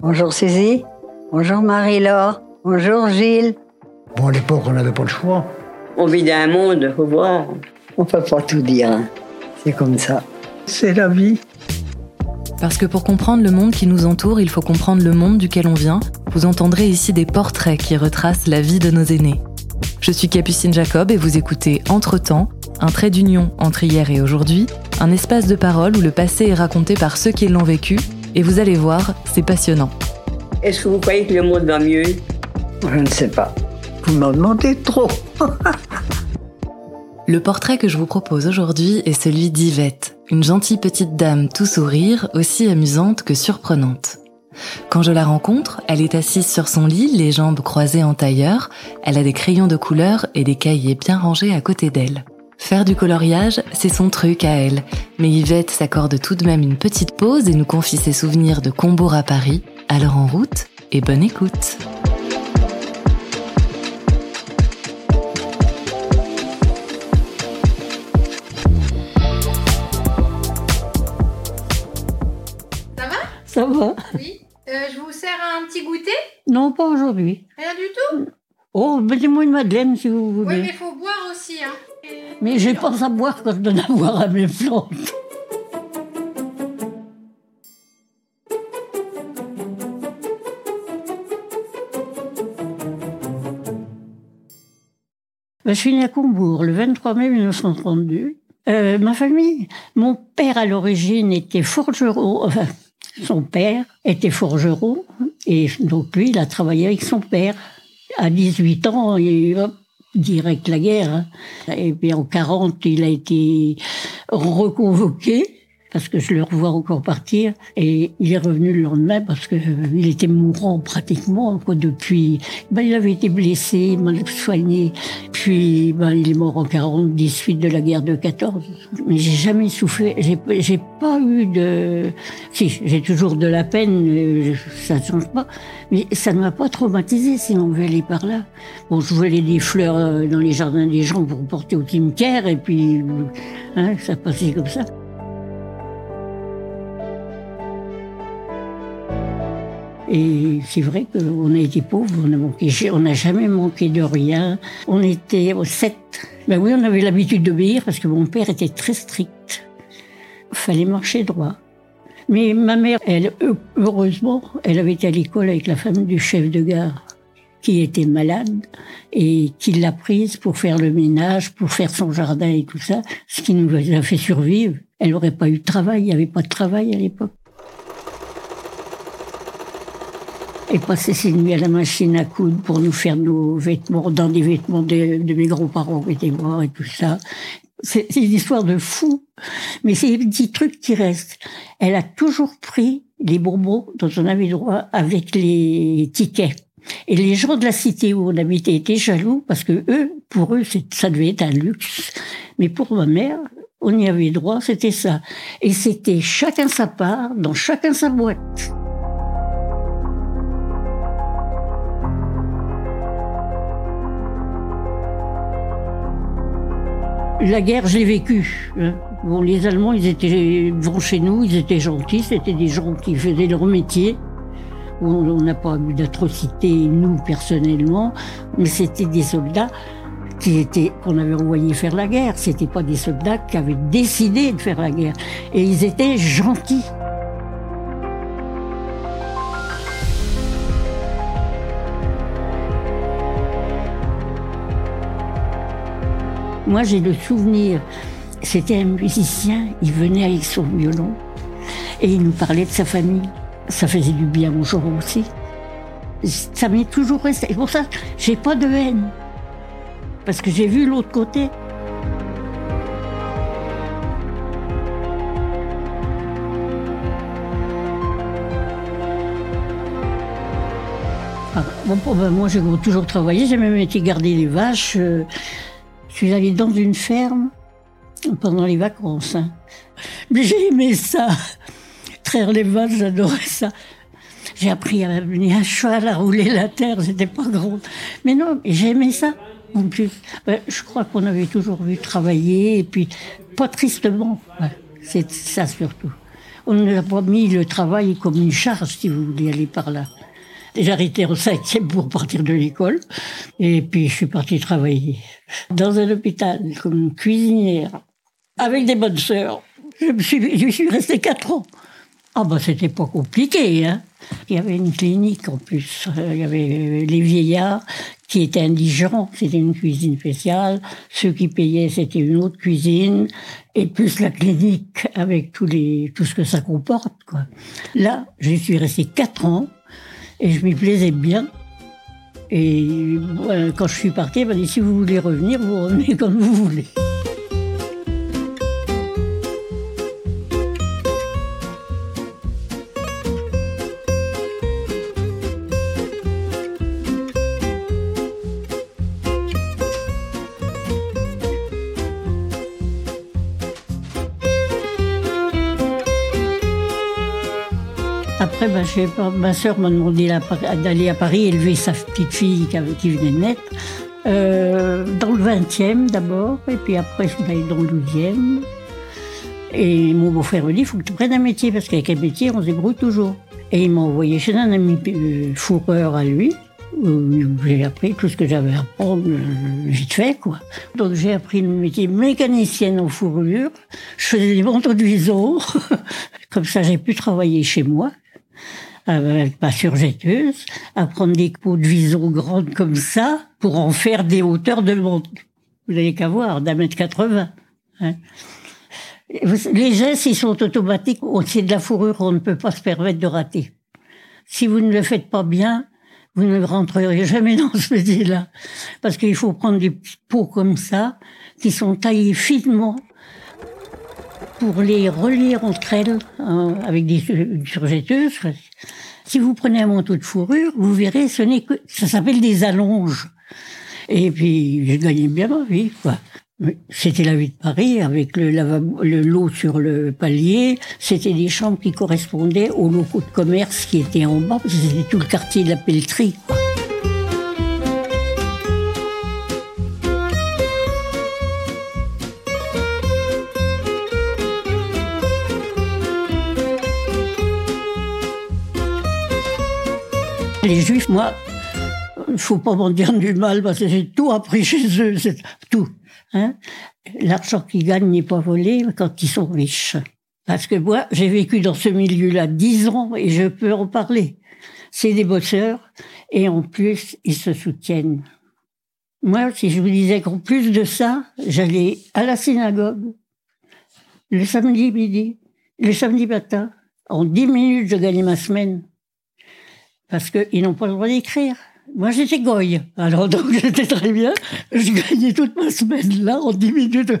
Bonjour Suzy. Bonjour Marie-Laure. Bonjour Gilles. Bon, à l'époque, on n'avait pas le choix. On vit dans un monde, faut voir. On peut pas tout dire. hein. C'est comme ça. C'est la vie. Parce que pour comprendre le monde qui nous entoure, il faut comprendre le monde duquel on vient. Vous entendrez ici des portraits qui retracent la vie de nos aînés. Je suis Capucine Jacob et vous écoutez Entre-temps, un trait d'union entre hier et aujourd'hui, un espace de parole où le passé est raconté par ceux qui l'ont vécu, et vous allez voir, c'est passionnant. Est-ce que vous croyez que le monde va mieux? Je ne sais pas. Vous m'en demandez trop. Le portrait que je vous propose aujourd'hui est celui d'Yvette, une gentille petite dame tout sourire, aussi amusante que surprenante. Quand je la rencontre, elle est assise sur son lit, les jambes croisées en tailleur, elle a des crayons de couleur et des cahiers bien rangés à côté d'elle. Faire du coloriage, c'est son truc à elle, mais Yvette s'accorde tout de même une petite pause et nous confie ses souvenirs de Combourg à Paris. Alors en route et bonne écoute. Ça va? Oui. Euh, je vous sers un petit goûter? Non, pas aujourd'hui. Rien du tout? Oh, mettez-moi une madeleine si vous voulez. Oui, mais il faut boire aussi. Hein. Et- Mais j'ai pas à boire quand je donne à boire à mes plantes. Je suis née à Combourg le 23 mai 1932. Euh, ma famille, mon père à l'origine était forgeron, enfin, son père était forgeron, et donc lui, il a travaillé avec son père. À 18 ans, il, hop, direct la guerre. hein. Et puis en 40, il a été reconvoqué parce que je le revois encore partir. Et il est revenu le lendemain parce que euh, il était mourant pratiquement. Quoi, depuis, ben, il avait été blessé, mal soigné. Puis ben, il est mort en 40, des suites de la guerre de 14. Mais j'ai jamais souffert. J'ai, pas eu de. Si, j'ai toujours de la peine. euh, Ça ne change pas. Mais ça ne m'a pas traumatisé si on veut aller par là. Bon, je volais des fleurs euh, dans les jardins des gens pour porter au cimetière et puis hein, ça passait comme ça. Et c'est vrai qu'on a été pauvres, on a n'a jamais manqué de rien. On était aux sept. Ben oui, on avait l'habitude d'obéir parce que mon père était très strict. Fallait marcher droit. Mais ma mère, elle, heu- heureusement, elle avait été à l'école avec la femme du chef de gare qui était malade et qui l'a prise pour faire le ménage, pour faire son jardin et tout ça, ce qui nous a fait survivre. Elle n'aurait pas eu de travail, il n'y avait pas de travail à l'époque. Et passer ses nuits à la machine à coudre pour nous faire nos vêtements, dans des vêtements de, mes grands-parents qui étaient morts et tout ça. C'est une histoire de fou, mais c'est des petits trucs qui restent. Elle a toujours pris les bonbons dont on avait droit avec les tickets. Et les gens de la cité où on habitait étaient jaloux parce que eux, pour eux, ça devait être un luxe. Mais pour ma mère, on y avait droit, c'était ça. Et c'était chacun sa part, dans chacun sa boîte. La guerre, je l'ai vécue. hein. Bon, les Allemands, ils étaient bons chez nous, ils étaient gentils, c'était des gens qui faisaient leur métier. On n'a pas eu d'atrocités, nous, personnellement, mais c'était des soldats qui étaient, qu'on avait envoyés faire la guerre. C'était pas des soldats qui avaient décidé de faire la guerre. Et ils étaient gentils. Moi, j'ai le souvenir, c'était un musicien, il venait avec son violon et il nous parlait de sa famille. Ça faisait du bien aux gens aussi. Ça m'est toujours resté. Et pour ça, j'ai pas de haine. Parce que j'ai vu l'autre côté. Ah, bon, ben, moi, j'ai toujours travaillé. J'ai même été garder les vaches. Je suis allée dans une ferme pendant les vacances. hein. Mais j'ai aimé ça. Traire les vaches, j'adorais ça. J'ai appris à mener un cheval, à rouler la terre, c'était pas grand. Mais non, j'aimais ça. En plus, Ben, je crois qu'on avait toujours vu travailler, et puis pas tristement. C'est ça surtout. On ne pas mis le travail comme une charge, si vous voulez aller par là. J'ai arrêté en cinquième pour partir de l'école. Et puis, je suis partie travailler dans un hôpital comme cuisinière, avec des bonnes sœurs. Je me suis, je suis restée quatre ans. Ah ben, c'était pas compliqué, hein. Il y avait une clinique en plus. Euh, Il y avait les vieillards qui étaient indigents. C'était une cuisine spéciale. Ceux qui payaient, c'était une autre cuisine. Et plus la clinique avec tous les, tout ce que ça comporte, quoi. Là, je suis restée quatre ans et je m'y plaisais bien. Et voilà, quand je suis partie, elle m'a dit si vous voulez revenir, vous revenez comme vous voulez. Ben, ma soeur m'a demandé d'aller à Paris élever sa petite fille qui, venait de naître. Euh, dans le 20e d'abord, et puis après, suis allée dans le 12e. Et mon beau-frère me dit, il faut que tu prennes un métier, parce qu'avec un métier, on se débrouille toujours. Et il m'a envoyé chez un ami euh, fourreur à lui, j'ai appris tout ce que j'avais à apprendre euh, vite fait, quoi. Donc j'ai appris le métier mécanicienne en fourrure. Je faisais des de vison. Comme ça, j'ai pu travailler chez moi avec ma surjetteuse, à prendre des peaux de vison grandes comme ça pour en faire des hauteurs de montre. Vous n'avez qu'à voir, d'un mètre 80. hein. Les gestes, ils sont automatiques. C'est de la fourrure, on ne peut pas se permettre de rater. Si vous ne le faites pas bien, vous ne rentrerez jamais dans ce métier-là. Parce qu'il faut prendre des peaux comme ça, qui sont taillées finement pour les relier entre elles hein, avec des une surjetteuse. Si vous prenez un manteau de fourrure, vous verrez, ce n'est que ça s'appelle des allonges. Et puis j'ai gagné bien ma vie, quoi. C'était la vie de Paris avec le lavabo, le lot sur le palier. C'était des chambres qui correspondaient aux locaux de commerce qui étaient en bas, c'était tout le quartier de la pelleterie. quoi. Moi, il faut pas m'en dire du mal parce que j'ai tout appris chez eux, c'est tout. Hein L'argent qu'ils gagnent n'est pas volé quand ils sont riches. Parce que moi, j'ai vécu dans ce milieu-là dix ans et je peux en parler. C'est des bosseurs et en plus, ils se soutiennent. Moi, si je vous disais qu'en plus de ça, j'allais à la synagogue le samedi midi, le samedi matin. En dix minutes, je gagnais ma semaine parce qu'ils n'ont pas le droit d'écrire. Moi, j'étais goy. Alors, donc, j'étais très bien. Je gagnais toute ma semaine là, en 10 minutes.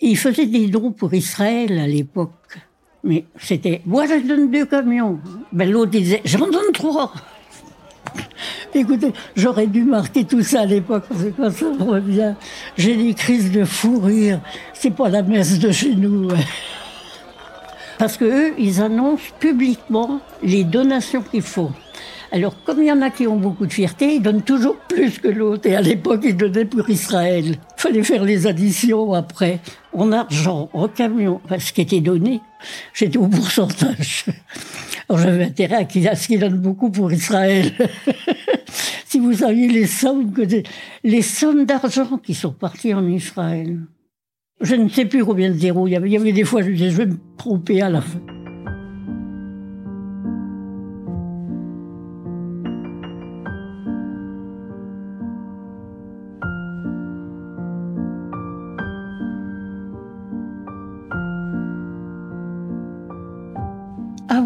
Ils faisaient des dons pour Israël à l'époque. Mais c'était, moi, je donne deux camions. Ben, l'autre, disait, j'en donne trois. Écoutez, j'aurais dû marquer tout ça à l'époque, parce que quand ça revient, j'ai des crises de fou rire. C'est pas la messe de chez nous. ouais. Parce que eux, ils annoncent publiquement les donations qu'ils font. Alors, comme il y en a qui ont beaucoup de fierté, ils donnent toujours plus que l'autre. Et à l'époque, ils donnaient pour Israël. Fallait faire les additions après, en argent, en camion, parce ce qui était donné. J'étais au pourcentage. Alors, j'avais intérêt à ce qu'ils donnent beaucoup pour Israël. si vous saviez les sommes que les sommes d'argent qui sont parties en Israël. Je ne sais plus combien de zéros. Il y avait, des fois, je je vais me tromper à la fin.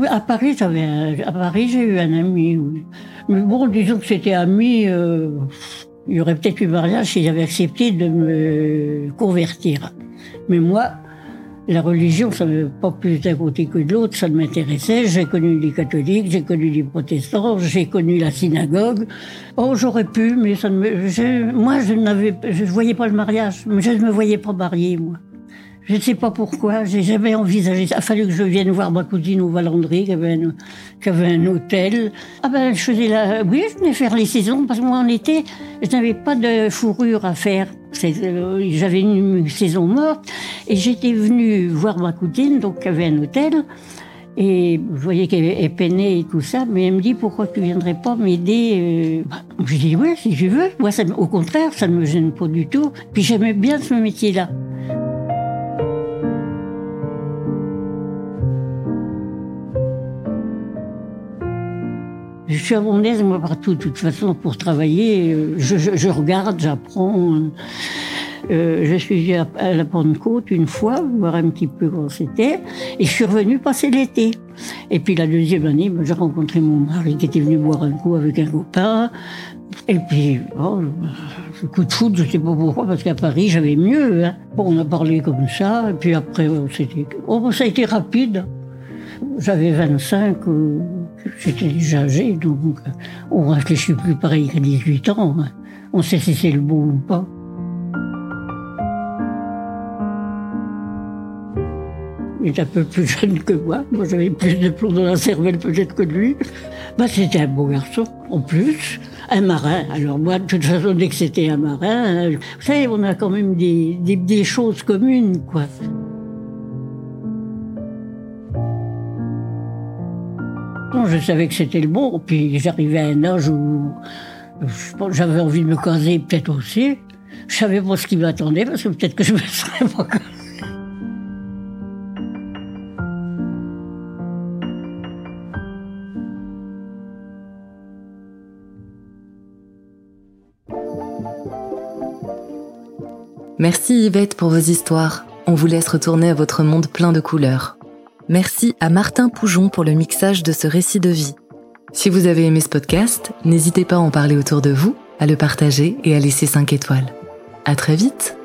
Oui, à Paris, j'avais à Paris, j'ai eu un ami, oui. Mais bon, disons que c'était ami, euh, il y aurait peut-être eu mariage s'il avait accepté de me convertir. Mais moi, la religion, ça ne pas plus d'un côté que de l'autre, ça ne m'intéressait. J'ai connu les catholiques, j'ai connu les protestants, j'ai connu la synagogue. Oh, j'aurais pu, mais ça ne me, je- moi, je n'avais, je voyais pas le mariage, je ne me voyais pas mariée, moi. Je ne sais pas pourquoi, j'ai jamais envisagé ça. Il a fallu que je vienne voir ma cousine au Valandry, qui avait un, qui avait un hôtel. Ah ben, je faisais la, oui, je venais faire les saisons, parce que moi, en été, je n'avais pas de fourrure à faire. Euh, J'avais une saison morte et j'étais venue voir ma cousine, donc qui avait un hôtel. Et je voyais qu'elle elle peinait et tout ça, mais elle me dit pourquoi tu viendrais pas m'aider euh, bah, Je dis ouais si je veux. Moi, ça, au contraire, ça ne me gêne pas du tout. Puis j'aimais bien ce métier-là. Je suis à mon aise, moi, partout. De toute façon, pour travailler, je, regarde, j'apprends. euh, je suis à, à la Pentecôte une fois, voir un petit peu comment c'était, et je suis revenue passer l'été. Et puis la deuxième année, ben, j'ai rencontré mon mari qui était venu boire un coup avec un copain. Et puis, coup de foot, je sais pas pourquoi, parce qu'à Paris, j'avais mieux. Hein. Bon, on a parlé comme ça, et puis après, oh, ça a été rapide. J'avais 25, euh, j'étais déjà âgé, donc euh, on réfléchit plus pareil qu'à 18 ans. hein. On sait si c'est le bon ou pas. Il est un peu plus jeune que moi. Moi, j'avais plus de plomb dans la cervelle peut-être que lui. Bah, c'était un beau garçon, en plus. Un marin. Alors moi, de toute façon, dès que c'était un marin, euh, vous savez, on a quand même des, des, des choses communes, quoi. Je savais que c'était le bon, puis j'arrivais à un âge où j'avais envie de me caser peut-être aussi. Je savais pas ce qui m'attendait, parce que peut-être que je me serais pas casée. Merci Yvette pour vos histoires. On vous laisse retourner à votre monde plein de couleurs. Merci à Martin Poujon pour le mixage de ce récit de vie. Si vous avez aimé ce podcast, n'hésitez pas à en parler autour de vous, à le partager et à laisser 5 étoiles. À très vite!